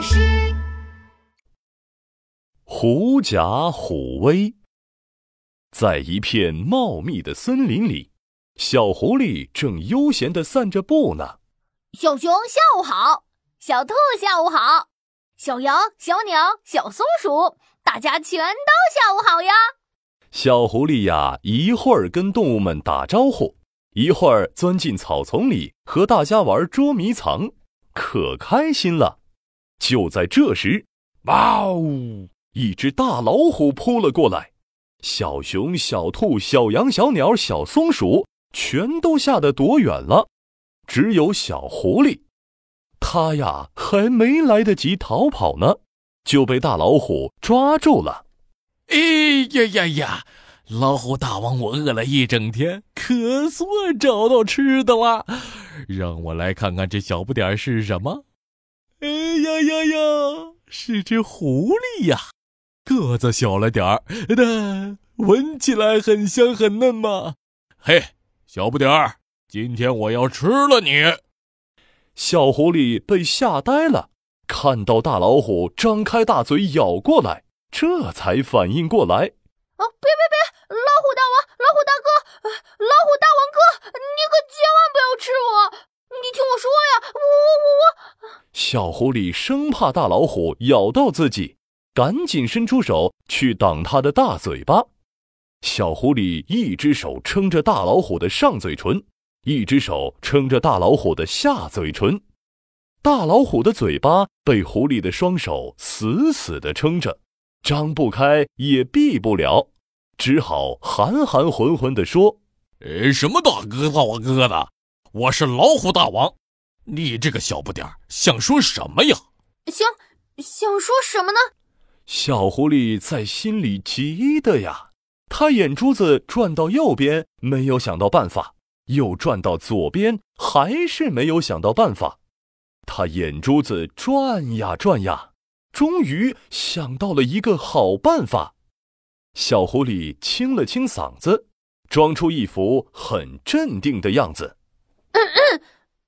巴士。狐假虎威。在一片茂密的森林里，小狐狸正悠闲地散着步呢。小熊下午好，小兔下午好，小羊、小鸟、小松鼠，大家全都下午好呀！小狐狸呀，一会儿跟动物们打招呼，一会儿钻进草丛里和大家玩捉迷藏，可开心了。就在这时，哇呜！一只大老虎扑了过来，小熊、小兔、小羊、小鸟、小松鼠全都吓得躲远了，只有小狐狸，它呀还没来得及逃跑呢，就被大老虎抓住了。哎呀呀呀！老虎大王，我饿了一整天，可算找到吃的了，让我来看看这小不点儿是什么。哎呀呀呀，是只狐狸呀！个子小了点儿，但闻起来很香很嫩嘛。嘿，小不点儿，今天我要吃了你！小狐狸被吓呆了，看到大老虎张开大嘴咬过来，这才反应过来。啊，别别别！老虎大王，老虎大哥，老虎大王哥，你可千万不要吃我！你听我说呀，我我我……小狐狸生怕大老虎咬到自己。赶紧伸出手去挡它的大嘴巴，小狐狸一只手撑着大老虎的上嘴唇，一只手撑着大老虎的下嘴唇，大老虎的嘴巴被狐狸的双手死死地撑着，张不开也闭不了，只好含含混混地说：“呃，什么大哥大王哥的，我是老虎大王，你这个小不点儿想说什么呀？想想说什么呢？”小狐狸在心里急的呀，他眼珠子转到右边，没有想到办法；又转到左边，还是没有想到办法。他眼珠子转呀转呀，终于想到了一个好办法。小狐狸清了清嗓子，装出一副很镇定的样子：“嗯嗯，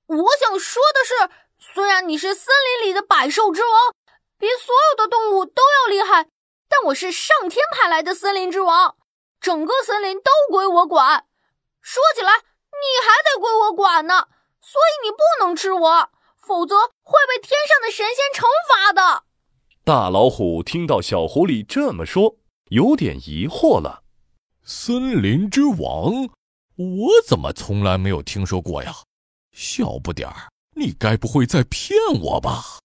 我想说的是，虽然你是森林里的百兽之王。”比所有的动物都要厉害，但我是上天派来的森林之王，整个森林都归我管。说起来，你还得归我管呢，所以你不能吃我，否则会被天上的神仙惩罚的。大老虎听到小狐狸这么说，有点疑惑了。森林之王，我怎么从来没有听说过呀？小不点儿，你该不会在骗我吧？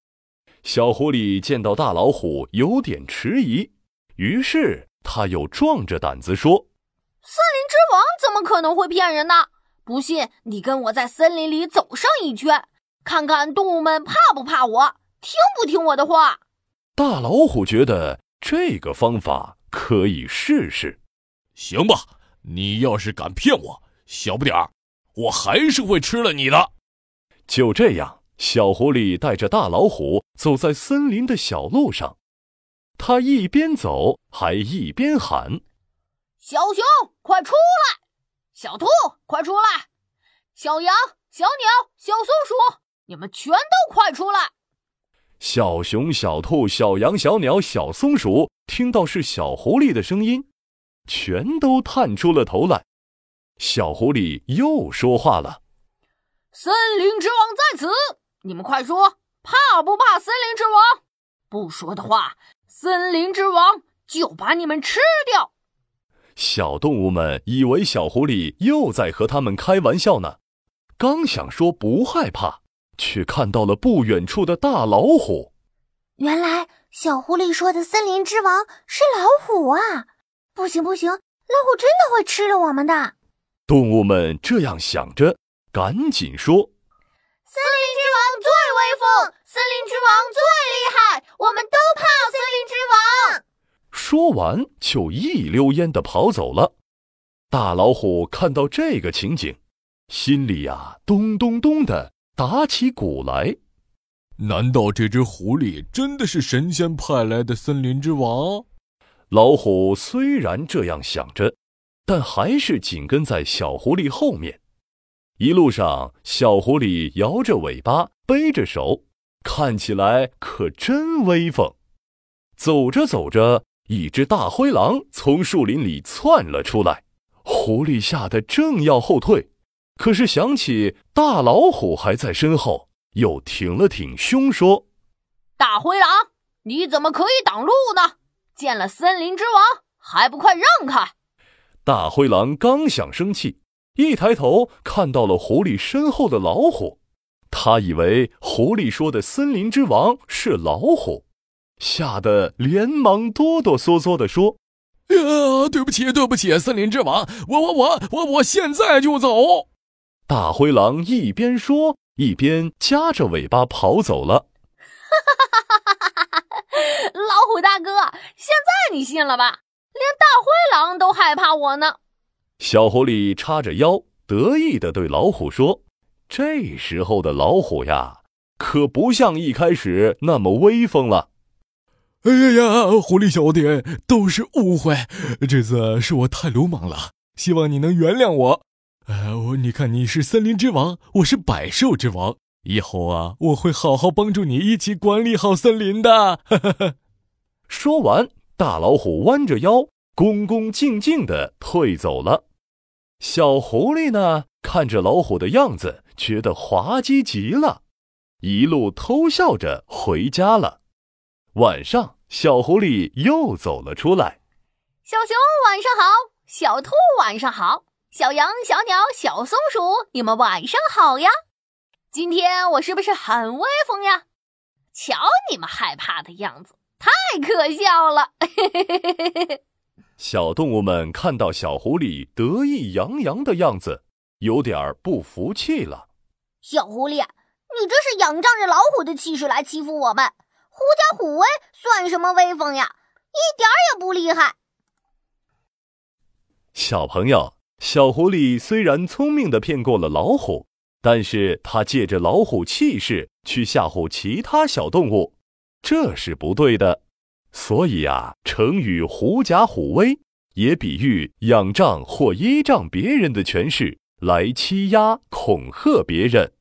小狐狸见到大老虎有点迟疑，于是他又壮着胆子说：“森林之王怎么可能会骗人呢？不信你跟我在森林里走上一圈，看看动物们怕不怕我，听不听我的话。”大老虎觉得这个方法可以试试。行吧，你要是敢骗我，小不点儿，我还是会吃了你的。就这样。小狐狸带着大老虎走在森林的小路上，它一边走还一边喊：“小熊，快出来！小兔，快出来！小羊、小鸟、小松鼠，你们全都快出来！”小熊、小兔、小羊、小鸟、小松鼠听到是小狐狸的声音，全都探出了头来。小狐狸又说话了：“森林之王在此。”你们快说，怕不怕森林之王？不说的话，森林之王就把你们吃掉。小动物们以为小狐狸又在和他们开玩笑呢，刚想说不害怕，却看到了不远处的大老虎。原来小狐狸说的森林之王是老虎啊！不行不行，老虎真的会吃了我们的。动物们这样想着，赶紧说。森林之王最威风，森林之王最厉害，我们都怕森林之王。说完，就一溜烟的跑走了。大老虎看到这个情景，心里呀咚咚咚的打起鼓来。难道这只狐狸真的是神仙派来的森林之王？老虎虽然这样想着，但还是紧跟在小狐狸后面。一路上，小狐狸摇着尾巴，背着手，看起来可真威风。走着走着，一只大灰狼从树林里窜了出来，狐狸吓得正要后退，可是想起大老虎还在身后，又挺了挺胸说：“大灰狼，你怎么可以挡路呢？见了森林之王，还不快让开！”大灰狼刚想生气，一抬头看到了狐狸身后的老虎，他以为狐狸说的森林之王是老虎。吓得连忙哆哆嗦嗦地说：“呀，对不起，对不起，森林之王，我我我我我现在就走。”大灰狼一边说，一边夹着尾巴跑走了。老虎大哥，现在你信了吧？连大灰狼都害怕我呢。小狐狸叉着腰，得意地对老虎说：“这时候的老虎呀，可不像一开始那么威风了。”哎呀呀，狐狸小弟，都是误会，这次是我太鲁莽了，希望你能原谅我。呃，我你看你是森林之王，我是百兽之王，以后啊，我会好好帮助你一起管理好森林的。说完，大老虎弯着腰，恭恭敬敬地退走了。小狐狸呢，看着老虎的样子，觉得滑稽极了，一路偷笑着回家了。晚上，小狐狸又走了出来。小熊晚上好，小兔晚上好，小羊、小鸟、小松鼠，你们晚上好呀！今天我是不是很威风呀？瞧你们害怕的样子，太可笑了！小动物们看到小狐狸得意洋洋的样子，有点不服气了。小狐狸，你这是仰仗着老虎的气势来欺负我们！狐假虎威算什么威风呀？一点也不厉害。小朋友，小狐狸虽然聪明的骗过了老虎，但是他借着老虎气势去吓唬其他小动物，这是不对的。所以啊，成语“狐假虎威”也比喻仰仗或依仗别人的权势来欺压、恐吓别人。